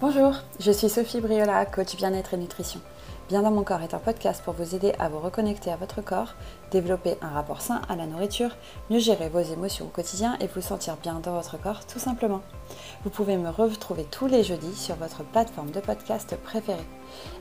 Bonjour, je suis Sophie Briola, coach bien-être et nutrition. Bien dans mon corps est un podcast pour vous aider à vous reconnecter à votre corps, développer un rapport sain à la nourriture, mieux gérer vos émotions au quotidien et vous sentir bien dans votre corps tout simplement. Vous pouvez me retrouver tous les jeudis sur votre plateforme de podcast préférée.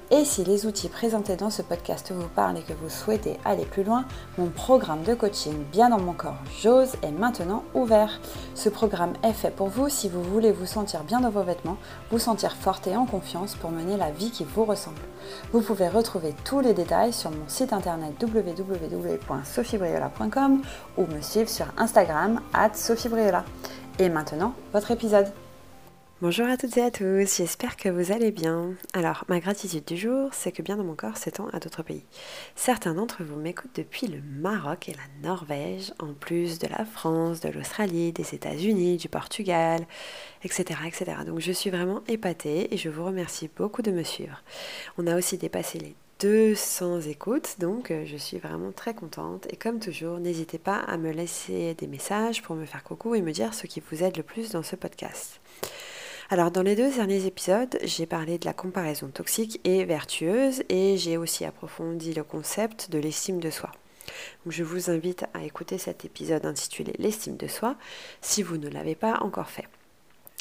Et si les outils présentés dans ce podcast vous parlent et que vous souhaitez aller plus loin, mon programme de coaching Bien dans mon corps, j'ose est maintenant ouvert. Ce programme est fait pour vous si vous voulez vous sentir bien dans vos vêtements, vous sentir forte et en confiance pour mener la vie qui vous ressemble. Vous pouvez retrouver tous les détails sur mon site internet www.sophiebriola.com ou me suivre sur Instagram at sophiebriola. Et maintenant, votre épisode. Bonjour à toutes et à tous, j'espère que vous allez bien. Alors, ma gratitude du jour, c'est que bien dans mon corps s'étend à d'autres pays. Certains d'entre vous m'écoutent depuis le Maroc et la Norvège, en plus de la France, de l'Australie, des États-Unis, du Portugal, etc., etc. Donc je suis vraiment épatée et je vous remercie beaucoup de me suivre. On a aussi dépassé les 200 écoutes, donc euh, je suis vraiment très contente. Et comme toujours, n'hésitez pas à me laisser des messages pour me faire coucou et me dire ce qui vous aide le plus dans ce podcast. Alors dans les deux derniers épisodes, j'ai parlé de la comparaison toxique et vertueuse et j'ai aussi approfondi le concept de l'estime de soi. je vous invite à écouter cet épisode intitulé L'estime de soi si vous ne l'avez pas encore fait.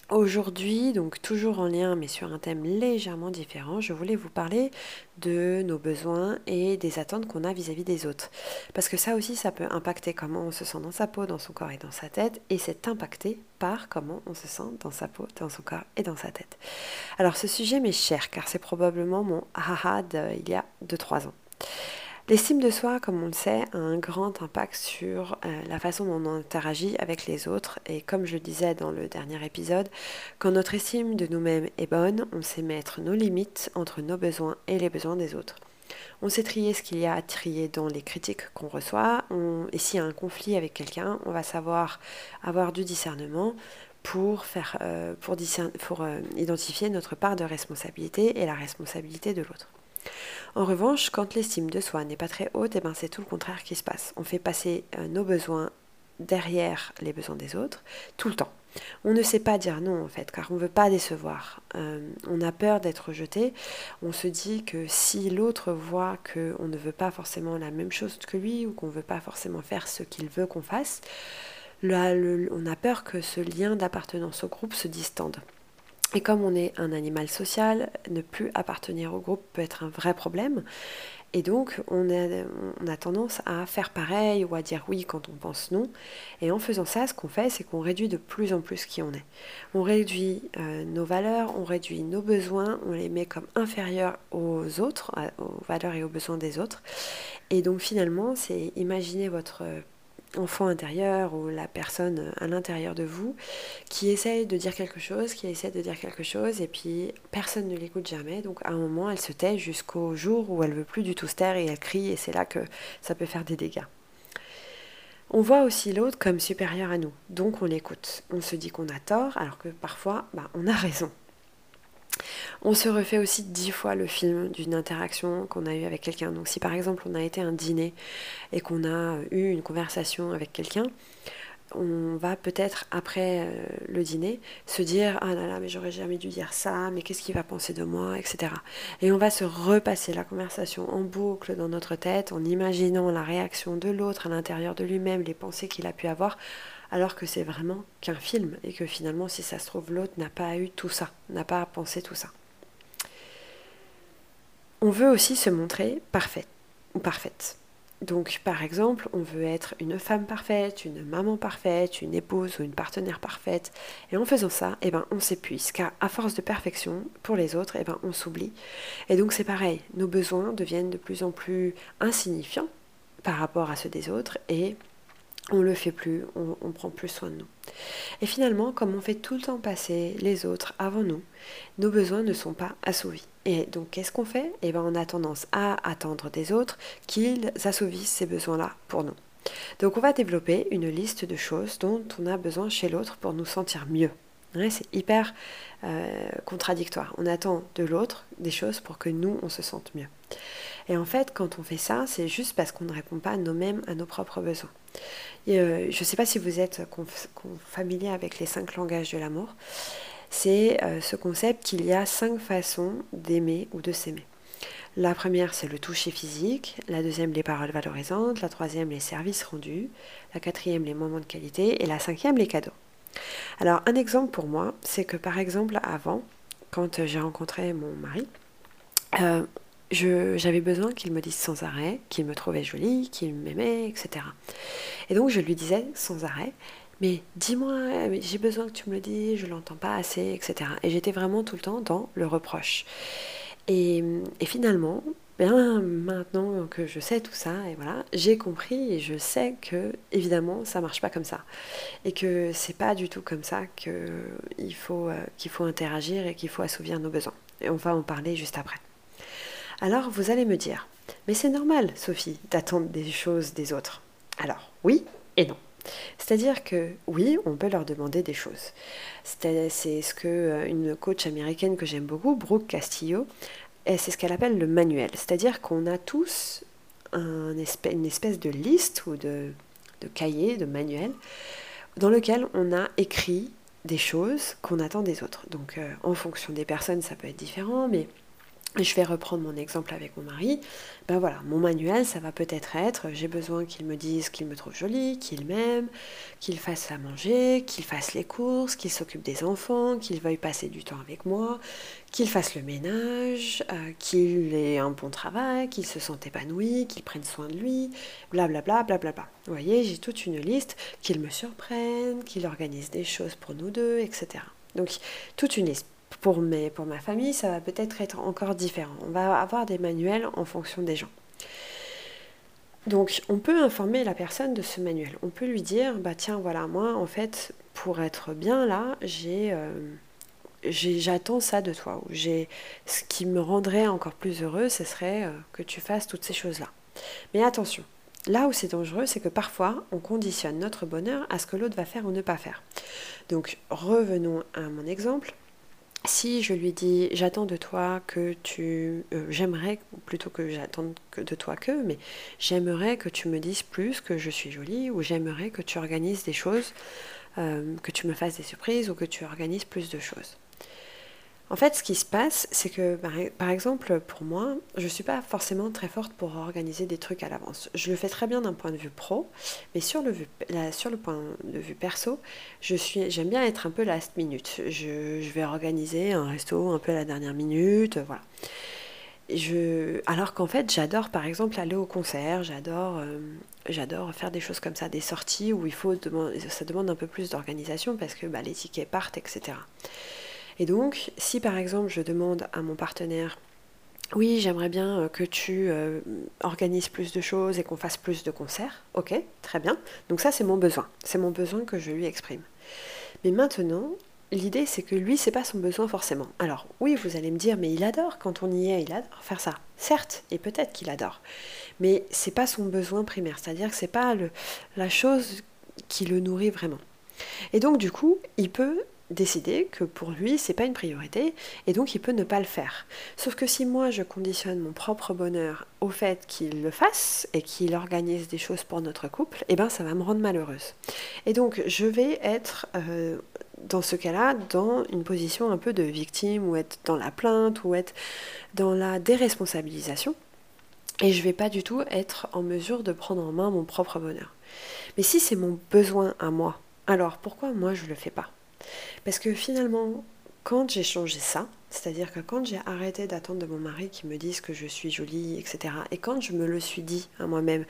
Aujourd'hui, donc toujours en lien mais sur un thème légèrement différent, je voulais vous parler de nos besoins et des attentes qu'on a vis-à-vis des autres. Parce que ça aussi, ça peut impacter comment on se sent dans sa peau, dans son corps et dans sa tête, et c'est impacté par comment on se sent dans sa peau, dans son corps et dans sa tête. Alors ce sujet m'est cher car c'est probablement mon haha d'il y a 2-3 ans. L'estime de soi, comme on le sait, a un grand impact sur euh, la façon dont on interagit avec les autres. Et comme je le disais dans le dernier épisode, quand notre estime de nous-mêmes est bonne, on sait mettre nos limites entre nos besoins et les besoins des autres. On sait trier ce qu'il y a à trier dans les critiques qu'on reçoit. et s'il y a un conflit avec quelqu'un, on va savoir avoir du discernement pour, euh, euh, identifier notre part de responsabilité et la responsabilité de l'autre. En revanche, quand l'estime de soi n'est pas très haute, eh ben c'est tout le contraire qui se passe. On fait passer euh, nos besoins derrière les besoins des autres tout le temps. On ne sait pas dire non en fait, car on ne veut pas décevoir. Euh, on a peur d'être rejeté. On se dit que si l'autre voit qu'on ne veut pas forcément la même chose que lui ou qu'on ne veut pas forcément faire ce qu'il veut qu'on fasse, là, on a peur que ce lien d'appartenance au groupe se distende. Et comme on est un animal social, ne plus appartenir au groupe peut être un vrai problème. Et donc, on a, tendance à faire pareil ou à dire oui quand on pense non. Et en faisant ça, ce qu'on fait, c'est qu'on réduit de plus en plus qui on est. On réduit euh, nos valeurs, on réduit nos besoins, on les met comme inférieurs aux autres, aux valeurs et aux besoins des autres. Et donc, finalement, c'est imaginer votre enfant intérieur ou la personne à l'intérieur de vous qui essaye de dire quelque chose, qui essaie de dire quelque chose et puis personne ne l'écoute jamais. Donc à un moment, elle se tait jusqu'au jour où elle veut plus du tout se taire et elle crie et c'est là que ça peut faire des dégâts. On voit aussi l'autre comme supérieur à nous, donc on l'écoute. On se dit qu'on a tort alors que parfois bah, on a raison. On se refait aussi dix fois le film d'une interaction qu'on a eue avec quelqu'un. Donc si par exemple on a été à un dîner et qu'on a eu une conversation avec quelqu'un, on va peut-être après euh, le dîner se dire ah là là mais j'aurais jamais dû dire ça mais qu'est-ce qu'il va penser de moi etc et on va se repasser la conversation en boucle dans notre tête en imaginant la réaction de l'autre à l'intérieur de lui-même les pensées qu'il a pu avoir alors que c'est vraiment qu'un film et que finalement, si ça se trouve, l'autre n'a pas eu tout ça, n'a pas pensé tout ça. On veut aussi se montrer parfaite ou parfaite. Donc, par exemple, on veut être une femme parfaite, une maman parfaite, une épouse ou une partenaire parfaite. Et en faisant ça, eh ben, on s'épuise, car à force de perfection, pour les autres, eh ben, on s'oublie. Et donc, c'est pareil, nos besoins deviennent de plus en plus insignifiants par rapport à ceux des autres, et on le fait plus, on, prend plus soin de nous. Et finalement, comme on fait tout le temps passer les autres avant nous, nos besoins ne sont pas assouvis. Et donc, qu'est-ce qu'on fait? Eh bien, on a tendance à attendre des autres qu'ils assouvissent ces besoins-là pour nous. Donc, on va développer une liste de choses dont on a besoin chez l'autre pour nous sentir mieux. c'est hyper euh, contradictoire. On attend de l'autre des choses pour que nous, on se sente mieux. Et en fait, quand on fait ça, c'est juste parce qu'on ne répond pas nous-mêmes à nos propres besoins. Euh, je ne sais pas si vous êtes familier avec les cinq langages de l'amour. c'est euh, ce concept qu'il y a cinq façons d'aimer ou de s'aimer. La première, c'est le toucher physique. La deuxième, les paroles valorisantes. La troisième, les services rendus. La quatrième, les moments de qualité. Et la cinquième, les cadeaux. Alors, un exemple pour moi, c'est que par exemple, avant, quand j'ai rencontré mon mari, euh, j'avais besoin qu'il me dise sans arrêt qu'il me trouvait jolie, qu'il m'aimait, etc. Et donc, je lui disais sans arrêt, mais dis-moi, j'ai besoin que tu me le dises, je l'entends pas assez, etc. Et j'étais vraiment tout le temps dans le reproche. Et, finalement, bien maintenant que je sais tout ça, et voilà, j'ai compris et je sais que évidemment ça marche pas comme ça, et que c'est pas du tout comme ça qu'il faut euh, qu'il faut interagir et qu'il faut assouvir nos besoins. Et on va en parler juste après. Alors vous allez me dire, mais c'est normal, Sophie, d'attendre des choses des autres. Alors oui et non. C'est-à-dire que oui, on peut leur demander des choses. C'est ce que euh, une coach américaine que j'aime beaucoup, Brooke Castillo, c'est ce qu'elle appelle le manuel. C'est-à-dire qu'on a tous une espèce de liste ou de, cahier, de manuel, dans lequel on a écrit des choses qu'on attend des autres. Donc euh, en fonction des personnes, ça peut être différent, mais je vais reprendre mon exemple avec mon mari. Ben voilà, mon manuel, ça va peut-être être j'ai besoin qu'il me dise qu'il me trouve jolie, qu'il m'aime, qu'il fasse à manger, qu'il fasse les courses, qu'il s'occupe des enfants, qu'il veuille passer du temps avec moi, qu'il fasse le ménage, euh, qu'il ait un bon travail, qu'il se sente épanoui, qu'il prenne soin de lui, blablabla, blablabla. Vous voyez, j'ai toute une liste, qu'il me surprenne, qu'il organise des choses pour nous deux, etc. Donc toute une liste pour, ma famille, ça va peut-être être encore différent. On va avoir des manuels en fonction des gens. Donc, on peut informer la personne de ce manuel. On peut lui dire, bah tiens, voilà, moi, en fait, pour être bien là, euh, j'attends ça de toi. Ce qui me rendrait encore plus heureux, ce serait euh, que tu fasses toutes ces choses-là. Mais attention, là où c'est dangereux, c'est que parfois, on conditionne notre bonheur à ce que l'autre va faire ou ne pas faire. Donc, revenons à mon exemple si je lui dis j'attends de toi que tu euh, j'aimerais plutôt que j'attende de toi que mais j'aimerais que tu me dises plus que je suis jolie ou j'aimerais que tu organises des choses euh, que tu me fasses des surprises ou que tu organises plus de choses en fait, ce qui se passe, c'est que, par exemple, pour moi, je ne suis pas forcément très forte pour organiser des trucs à l'avance. Je le fais très bien d'un point de vue pro, mais sur le, sur le point de vue perso, j'aime bien être un peu last minute. Je, vais organiser un resto un peu à la dernière minute, voilà. Je, alors qu'en fait, j'adore par exemple aller au concert, j'adore euh, faire des choses comme ça, des sorties où il faut ça demande un peu plus d'organisation parce que bah, les tickets partent, etc. Et donc, si par exemple je demande à mon partenaire, oui, j'aimerais bien euh, que tu euh, organises plus de choses et qu'on fasse plus de concerts, ok, très bien. Donc ça, c'est mon besoin, c'est mon besoin que je lui exprime. Mais maintenant, l'idée, c'est que lui, c'est pas son besoin forcément. Alors oui, vous allez me dire, mais il adore quand on y est, il adore faire ça. Certes, et peut-être qu'il adore, mais c'est pas son besoin primaire. C'est-à-dire que c'est pas la chose qui le nourrit vraiment. Et donc du coup, il peut décider que pour lui c'est pas une priorité et donc il peut ne pas le faire. Sauf que si moi je conditionne mon propre bonheur au fait qu'il le fasse et qu'il organise des choses pour notre couple, et eh ben ça va me rendre malheureuse. Et donc je vais être euh, dans ce cas-là dans une position un peu de victime ou être dans la plainte ou être dans la déresponsabilisation et je vais pas du tout être en mesure de prendre en main mon propre bonheur. Mais si c'est mon besoin à moi, alors pourquoi moi je le fais pas? Parce que finalement, quand j'ai changé ça, c'est-à-dire que quand j'ai arrêté d'attendre de mon mari qu'il me dise que je suis jolie, etc., et quand je me le suis dit à moi-même,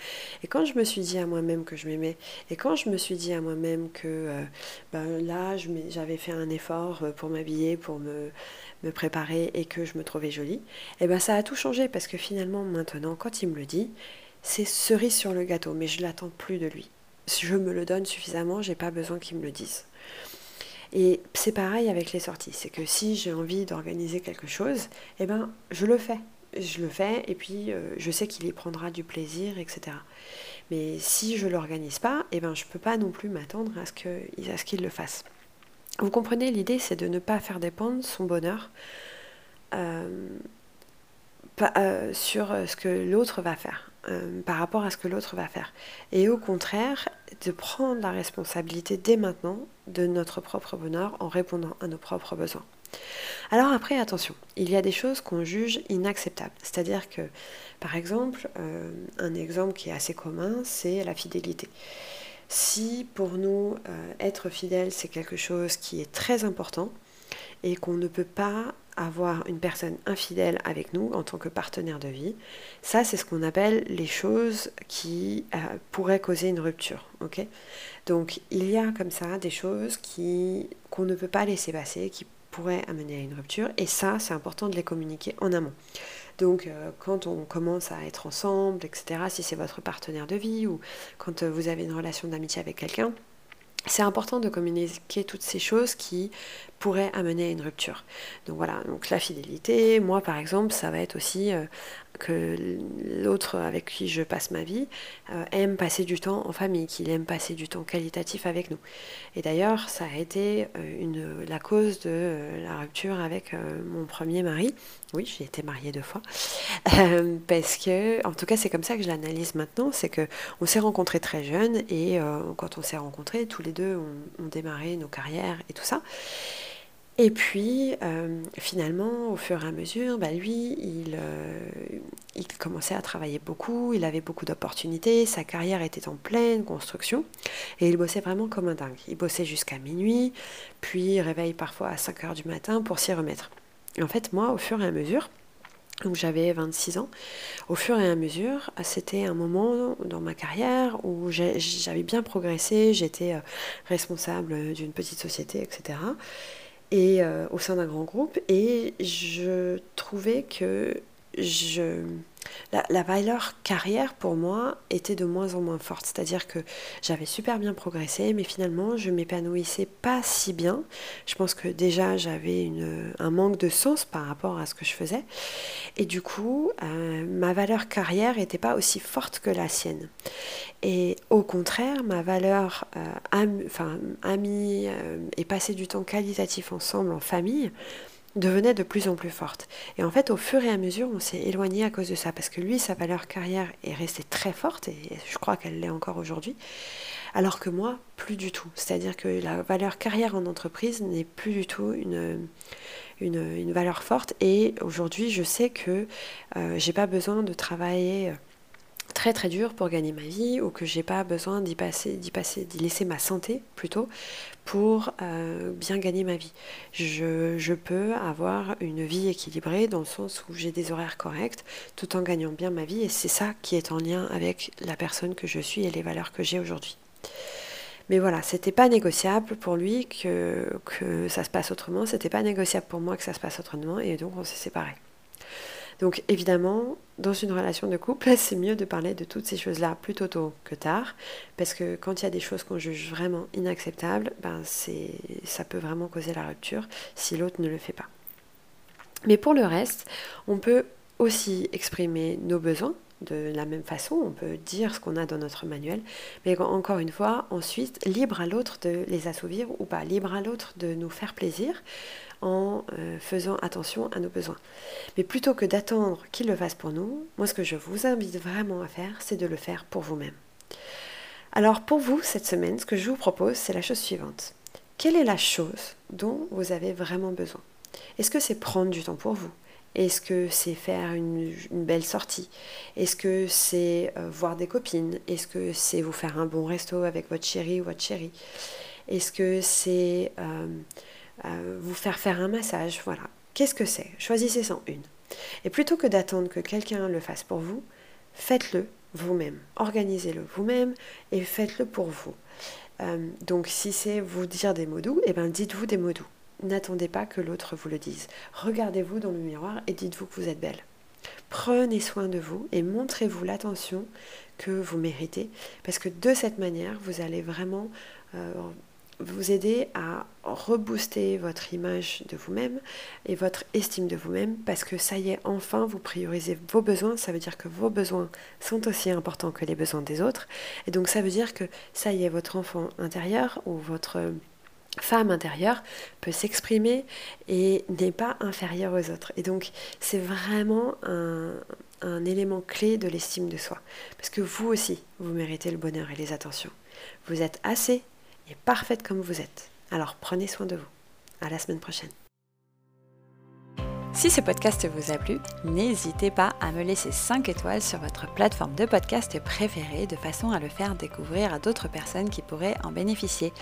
et quand je me suis dit à moi-même que je m'aimais, et quand je me suis dit à moi-même que euh, ben là, j'avais fait un effort euh, pour m'habiller, pour me, préparer, et que je me trouvais jolie, et eh ben ça a tout changé, parce que finalement, maintenant, quand il me le dit, c'est cerise sur le gâteau, mais je l'attends plus de lui. Je me le donne suffisamment, j'ai pas besoin qu'il me le dise. Et c'est pareil avec les sorties, c'est que si j'ai envie d'organiser quelque chose, eh ben je le fais. Je le fais et puis euh, je sais qu'il y prendra du plaisir, etc. Mais si je ne l'organise pas, eh ben je ne peux pas non plus m'attendre à ce qu'il le fasse. Vous comprenez, l'idée c'est de ne pas faire dépendre son bonheur euh, euh, sur ce que l'autre va faire. Euh, par rapport à ce que l'autre va faire. Et au contraire, de prendre la responsabilité dès maintenant de notre propre bonheur en répondant à nos propres besoins. Alors après, attention, il y a des choses qu'on juge inacceptables. C'est-à-dire que, par exemple, euh, un exemple qui est assez commun, c'est la fidélité. Si pour nous, euh, être fidèle, c'est quelque chose qui est très important et qu'on ne peut pas avoir une personne infidèle avec nous en tant que partenaire de vie, ça c'est ce qu'on appelle les choses qui euh, pourraient causer une rupture. ok? Donc il y a comme ça des choses qui qu'on ne peut pas laisser passer, qui pourraient amener à une rupture, et ça c'est important de les communiquer en amont. Donc euh, quand on commence à être ensemble, etc., si c'est votre partenaire de vie ou quand euh, vous avez une relation d'amitié avec quelqu'un, c'est important de communiquer toutes ces choses qui pourraient amener à une rupture. Donc voilà, donc la fidélité, moi par exemple, ça va être aussi euh, que l'autre avec qui je passe ma vie euh, aime passer du temps en famille, qu'il aime passer du temps qualitatif avec nous. Et d'ailleurs, ça a été euh, une, la cause de la rupture avec mon premier mari. Oui, j'ai été mariée deux fois. parce que, en tout cas, c'est comme ça que je l'analyse maintenant, c'est que on s'est rencontrés très jeunes et quand on s'est rencontrés, tous les deux, on, on démarré nos carrières et tout ça. Et puis, euh, finalement, au fur et à mesure, bah, lui, il, euh, il, commençait à travailler beaucoup, il avait beaucoup d'opportunités, sa carrière était en pleine construction, et il bossait vraiment comme un dingue. Il bossait jusqu'à minuit, puis il réveille parfois à 5 heures du matin pour s'y remettre. Et en fait, moi, au fur et à mesure, donc j'avais 26 ans. Au fur et à mesure, c'était un moment dans ma carrière où j'avais bien progressé, j'étais euh, responsable d'une petite société, etc et euh, au sein d'un grand groupe et je trouvais que je la, valeur carrière pour moi était de moins en moins forte. C'est-à-dire que j'avais super bien progressé, mais finalement je m'épanouissais pas si bien. Je pense que déjà j'avais un manque de sens par rapport à ce que je faisais. Et du coup, euh, ma valeur carrière n'était pas aussi forte que la sienne. Et au contraire, ma valeur euh, enfin, amie euh, et passer du temps qualitatif ensemble en famille, devenait de plus en plus forte. Et en fait, au fur et à mesure, on s'est éloigné à cause de ça, parce que lui, sa valeur carrière est restée très forte, et je crois qu'elle l'est encore aujourd'hui, alors que moi, plus du tout. C'est-à-dire que la valeur carrière en entreprise n'est plus du tout une, valeur forte, et aujourd'hui, je sais que euh, j'ai pas besoin de travailler très très dur pour gagner ma vie ou que j'ai pas besoin d'y passer, d'y passer, d'y laisser ma santé plutôt pour euh, bien gagner ma vie. Je, je, peux avoir une vie équilibrée dans le sens où j'ai des horaires corrects tout en gagnant bien ma vie et c'est ça qui est en lien avec la personne que je suis et les valeurs que j'ai aujourd'hui. Mais voilà, c'était pas négociable pour lui que, que ça se passe autrement, c'était pas négociable pour moi que ça se passe autrement et donc on s'est séparés. Donc évidemment, dans une relation de couple, c'est mieux de parler de toutes ces choses-là plutôt tôt que tard, parce que quand il y a des choses qu'on juge vraiment inacceptables, ben ça peut vraiment causer la rupture si l'autre ne le fait pas. Mais pour le reste, on peut aussi exprimer nos besoins de la même façon, on peut dire ce qu'on a dans notre manuel, mais encore une fois, ensuite, libre à l'autre de les assouvir ou pas, libre à l'autre de nous faire plaisir en euh, faisant attention à nos besoins. Mais plutôt que d'attendre qu'il le fasse pour nous, moi ce que je vous invite vraiment à faire, c'est de le faire pour vous-même. Alors pour vous, cette semaine, ce que je vous propose, c'est la chose suivante. Quelle est la chose dont vous avez vraiment besoin? Est-ce que c'est prendre du temps pour vous? Est-ce que c'est faire une, belle sortie? Est-ce que c'est euh, voir des copines? Est-ce que c'est vous faire un bon resto avec votre chéri ou votre chérie? Est-ce que c'est euh, euh, vous faire faire un massage Voilà. Qu'est-ce que c'est? Choisissez en une. Et plutôt que d'attendre que quelqu'un le fasse pour vous, faites-le vous-même. Organisez-le vous-même et faites-le pour vous. donc si c'est vous dire des mots doux, eh ben dites-vous des mots doux. N'attendez pas que l'autre vous le dise. Regardez-vous dans le miroir et dites-vous que vous êtes belle. Prenez soin de vous et montrez-vous l'attention que vous méritez, parce que de cette manière, vous allez vraiment euh, vous aider à rebooster votre image de vous-même et votre estime de vous-même, parce que ça y est, enfin, vous priorisez vos besoins, ça veut dire que vos besoins sont aussi importants que les besoins des autres, et donc ça veut dire que ça y est, votre enfant intérieur ou votre femme intérieure peut s'exprimer et n'est pas inférieure aux autres. Et donc c'est vraiment un, un élément clé de l'estime de soi. Parce que vous aussi, vous méritez le bonheur et les attentions. Vous êtes assez et parfaite comme vous êtes. Alors prenez soin de vous. À la semaine prochaine. Si ce podcast vous a plu, n'hésitez pas à me laisser 5 étoiles sur votre plateforme de podcast préférée de façon à le faire découvrir à d'autres personnes qui pourraient en bénéficier.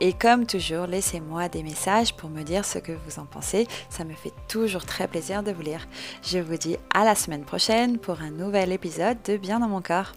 Et comme toujours, laissez-moi des messages pour me dire ce que vous en pensez. Ça me fait toujours très plaisir de vous lire. Je vous dis à la semaine prochaine pour un nouvel épisode de Bien dans mon corps.